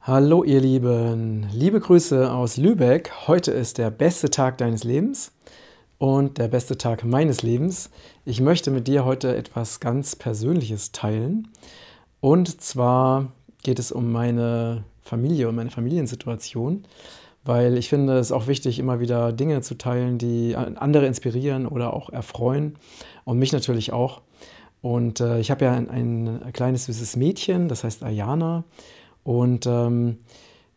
Hallo ihr Lieben, liebe Grüße aus Lübeck. Heute ist der beste Tag deines Lebens und der beste Tag meines Lebens. Ich möchte mit dir heute etwas ganz Persönliches teilen. Und zwar geht es um meine Familie und meine Familiensituation, weil ich finde es auch wichtig, immer wieder Dinge zu teilen, die andere inspirieren oder auch erfreuen und mich natürlich auch. Und äh, ich habe ja ein, ein, kleines süßes Mädchen, das heißt Ayana. Und ähm,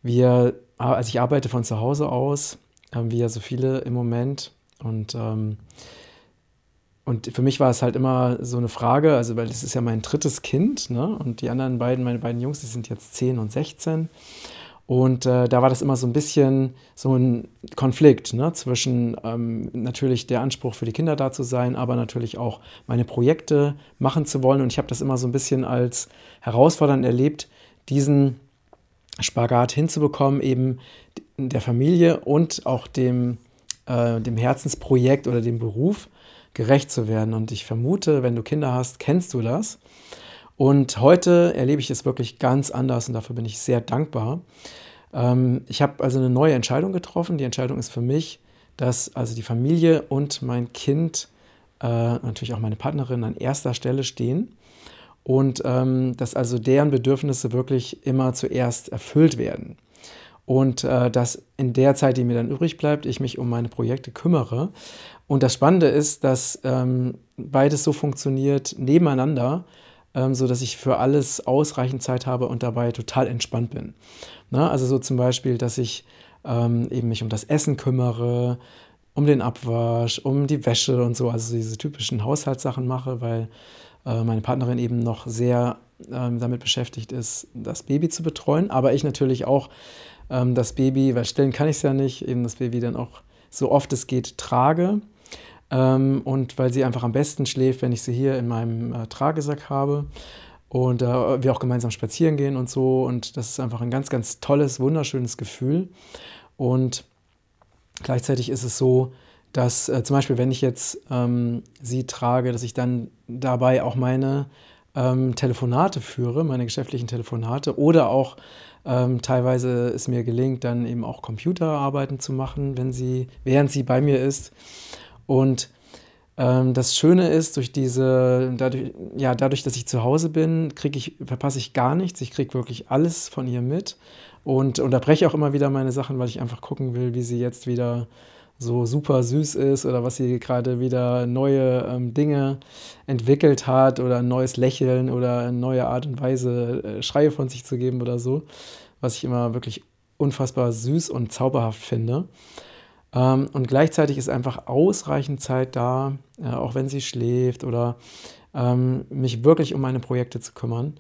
wir, also ich arbeite von zu Hause aus, wie ja so viele im Moment. Und, ähm, und für mich war es halt immer so eine Frage, also weil es ist ja mein drittes Kind, ne? Und die anderen beiden, meine beiden Jungs, die sind jetzt 10 und 16. Und äh, da war das immer so ein bisschen so ein Konflikt ne, zwischen ähm, natürlich der Anspruch für die Kinder da zu sein, aber natürlich auch meine Projekte machen zu wollen. Und ich habe das immer so ein bisschen als herausfordernd erlebt, diesen Spagat hinzubekommen, eben der Familie und auch dem, äh, dem Herzensprojekt oder dem Beruf gerecht zu werden. Und ich vermute, wenn du Kinder hast, kennst du das. Und heute erlebe ich es wirklich ganz anders und dafür bin ich sehr dankbar. Ähm, ich habe also eine neue Entscheidung getroffen. Die Entscheidung ist für mich, dass also die Familie und mein Kind, äh, natürlich auch meine Partnerin an erster Stelle stehen und ähm, dass also deren Bedürfnisse wirklich immer zuerst erfüllt werden. Und äh, dass in der Zeit, die mir dann übrig bleibt, ich mich um meine Projekte kümmere. Und das Spannende ist, dass ähm, beides so funktioniert nebeneinander ähm, so ich für alles ausreichend Zeit habe und dabei total entspannt bin. Na, also so zum Beispiel, dass ich ähm, eben mich um das Essen kümmere, um den Abwasch, um die Wäsche und so, also diese typischen Haushaltssachen mache, weil meine Partnerin eben noch sehr ähm, damit beschäftigt ist, das Baby zu betreuen, aber ich natürlich auch ähm, das Baby, weil stillen kann ich es ja nicht, eben das Baby dann auch so oft es geht trage ähm, und weil sie einfach am besten schläft, wenn ich sie hier in meinem äh, Tragesack habe und äh, wir auch gemeinsam spazieren gehen und so. Und das ist einfach ein ganz, ganz tolles, wunderschönes Gefühl. Und gleichzeitig ist es so, dass äh, zum Beispiel, wenn ich jetzt ähm, sie trage, dass ich dann dabei auch meine ähm, Telefonate führe, meine geschäftlichen Telefonate oder auch ähm, teilweise es mir gelingt, dann eben auch Computerarbeiten zu machen, wenn sie, während sie bei mir ist. Und ähm, das Schöne ist, durch diese, dadurch, ja, dadurch, dass ich zu Hause bin, kriege ich, verpasse ich gar nichts. Ich kriege wirklich alles von ihr mit und unterbreche auch immer wieder meine Sachen, weil ich einfach gucken will, wie sie jetzt wieder so super süß ist oder was sie gerade wieder neue ähm, Dinge entwickelt hat oder ein neues Lächeln oder eine neue Art und Weise, äh, Schreie von sich zu geben oder so, was ich immer wirklich unfassbar süß und zauberhaft finde. Ähm, und gleichzeitig ist einfach ausreichend Zeit da, äh, auch wenn sie schläft oder ähm, mich wirklich um meine Projekte zu kümmern,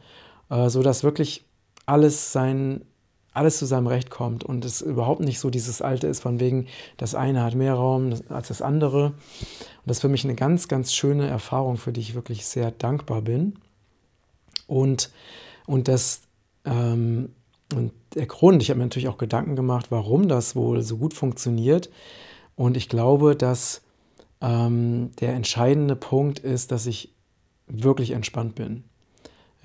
äh, sodass wirklich alles sein, alles zu seinem Recht kommt und es überhaupt nicht so dieses Alte ist, von wegen, das eine hat mehr Raum als das andere. Und das ist für mich eine ganz, ganz schöne Erfahrung, für die ich wirklich sehr dankbar bin. Und, und das ähm, und der Grund, ich habe mir natürlich auch Gedanken gemacht, warum das wohl so gut funktioniert. Und ich glaube, dass ähm, der entscheidende Punkt ist, dass ich wirklich entspannt bin.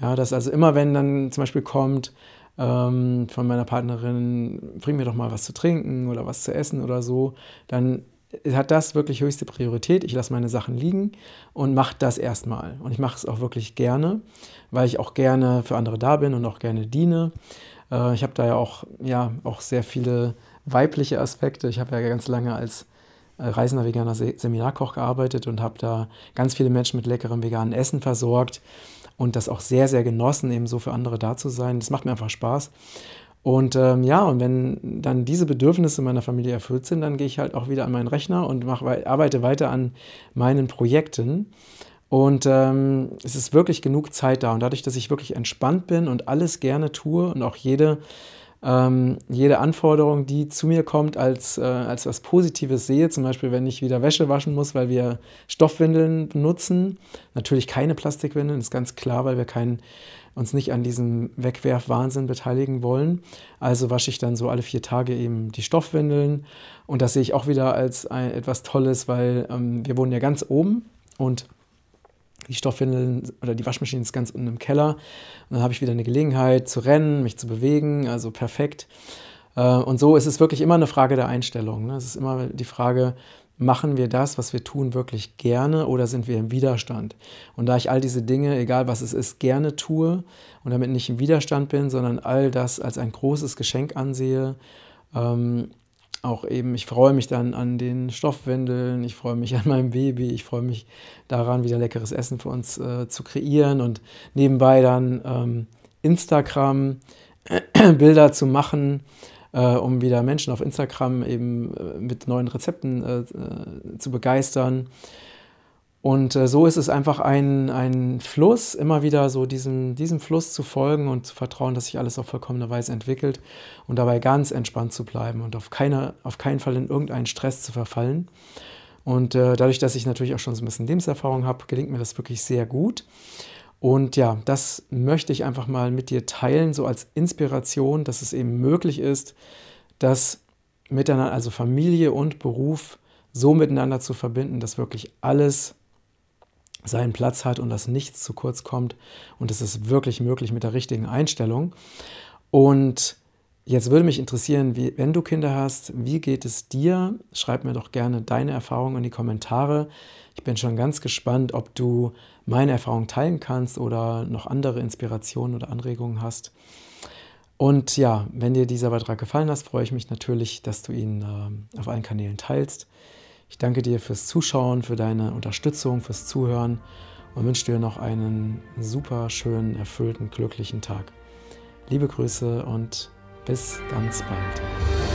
Ja, dass also immer, wenn dann zum Beispiel kommt ähm, von meiner Partnerin, bring mir doch mal was zu trinken oder was zu essen oder so, dann hat das wirklich höchste Priorität. Ich lasse meine Sachen liegen und mache das erstmal. Und ich mache es auch wirklich gerne, weil ich auch gerne für andere da bin und auch gerne diene. Äh, ich habe da ja auch, ja auch sehr viele weibliche Aspekte. Ich habe ja ganz lange als äh, reisender veganer Seminarkoch gearbeitet und habe da ganz viele Menschen mit leckerem veganen Essen versorgt und das auch sehr, sehr genossen, eben so für andere da zu sein. Das macht mir einfach Spaß. Und ähm, ja, und wenn dann diese Bedürfnisse meiner Familie erfüllt sind, dann gehe ich halt auch wieder an meinen Rechner und mach, arbeite weiter an meinen Projekten. Und ähm, es ist wirklich genug Zeit da. Und dadurch, dass ich wirklich entspannt bin und alles gerne tue und auch jede, ähm, jede Anforderung, die zu mir kommt, als, äh, als was Positives sehe, zum Beispiel, wenn ich wieder Wäsche waschen muss, weil wir Stoffwindeln benutzen. Natürlich keine Plastikwindeln, ist ganz klar, weil wir kein, uns nicht an diesem Wegwerfwahnsinn beteiligen wollen. Also wasche ich dann so alle vier Tage eben die Stoffwindeln. Und das sehe ich auch wieder als ein, etwas Tolles, weil ähm, wir wohnen ja ganz oben und die Stoffwindeln oder die Waschmaschine ist ganz unten im Keller. Und dann habe ich wieder eine Gelegenheit zu rennen, mich zu bewegen, also perfekt. Äh, und so ist es wirklich immer eine Frage der Einstellung. Ne? Es ist immer die Frage, machen wir das, was wir tun, wirklich gerne oder sind wir im Widerstand? Und da ich all diese Dinge, egal was es ist, gerne tue und damit nicht im Widerstand bin, sondern all das als ein großes Geschenk ansehe, ähm, auch eben, ich freue mich dann an den Stoffwindeln, ich freue mich an meinem Baby, ich freue mich daran, wieder leckeres Essen für uns äh, zu kreieren und nebenbei dann ähm, Instagram Bilder zu machen, äh, um wieder Menschen auf Instagram eben äh, mit neuen Rezepten äh, äh, zu begeistern. Und äh, so ist es einfach ein, ein Fluss, immer wieder so diesem, diesem Fluss zu folgen und zu vertrauen, dass sich alles auf vollkommene Weise entwickelt und dabei ganz entspannt zu bleiben und auf, keine, auf keinen Fall in irgendeinen Stress zu verfallen. Und äh, dadurch, dass ich natürlich auch schon so ein bisschen Lebenserfahrung habe, gelingt mir das wirklich sehr gut. Und ja, das möchte ich einfach mal mit dir teilen, so als Inspiration, dass es eben möglich ist, das miteinander, also Familie und Beruf, so miteinander zu verbinden, dass wirklich alles seinen Platz hat und dass nichts zu kurz kommt. Und es ist wirklich möglich mit der richtigen Einstellung. Und jetzt würde mich interessieren, wie, wenn du Kinder hast, wie geht es dir? Schreib mir doch gerne deine Erfahrungen in die Kommentare. Ich bin schon ganz gespannt, ob du meine Erfahrungen teilen kannst oder noch andere Inspirationen oder Anregungen hast. Und ja, wenn dir dieser Beitrag gefallen hat, freue ich mich natürlich, dass du ihn äh, auf allen Kanälen teilst. Ich danke dir fürs Zuschauen, für deine Unterstützung, fürs Zuhören und wünsche dir noch einen super schönen, erfüllten, glücklichen Tag. Liebe Grüße und bis ganz bald.